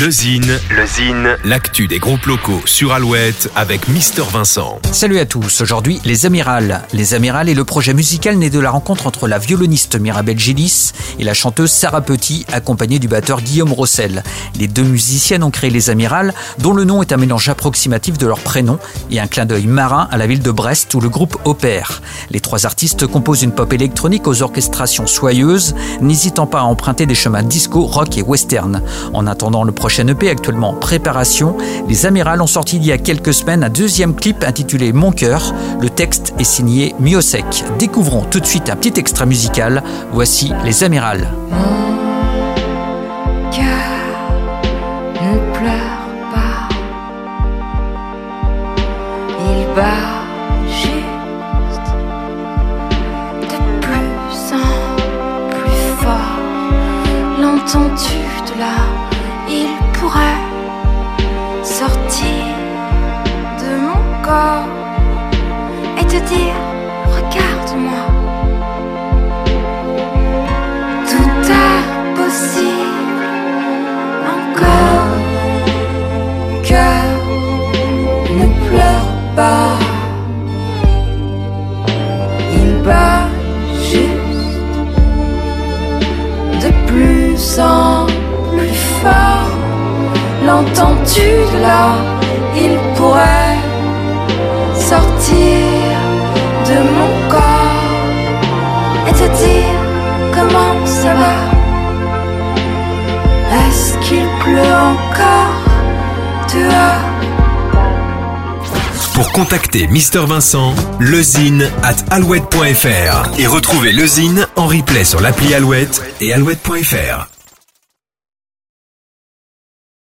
Le Zine, le Zine, l'actu des groupes locaux sur Alouette avec Mister Vincent. Salut à tous, aujourd'hui Les Amirales. Les Amirales est le projet musical né de la rencontre entre la violoniste Mirabelle Gillis et la chanteuse Sarah Petit, accompagnée du batteur Guillaume Rossel. Les deux musiciennes ont créé Les Amirales, dont le nom est un mélange approximatif de leur prénom et un clin d'œil marin à la ville de Brest où le groupe opère. Les trois artistes composent une pop électronique aux orchestrations soyeuses, n'hésitant pas à emprunter des chemins disco, rock et western. En attendant le prochain EP actuellement en préparation, les Amirales ont sorti il y a quelques semaines un deuxième clip intitulé Mon cœur. Le texte est signé Miosek. Découvrons tout de suite un petit extra musical. Voici les Amirales. Mon cœur ne pleure pas, il bat de plus Il pourrait sortir de mon corps et te dire Regarde-moi. Tout est possible encore. Cœur, ne pleure pas. Il bat juste de plus en plus fort. L'entends-tu là? Il pourrait sortir de mon corps et te dire comment ça va? Est-ce qu'il pleut encore dehors? Pour contacter Mister Vincent, lezine at alouette.fr et retrouver le Zine en replay sur l'appli Alouette et alouette.fr.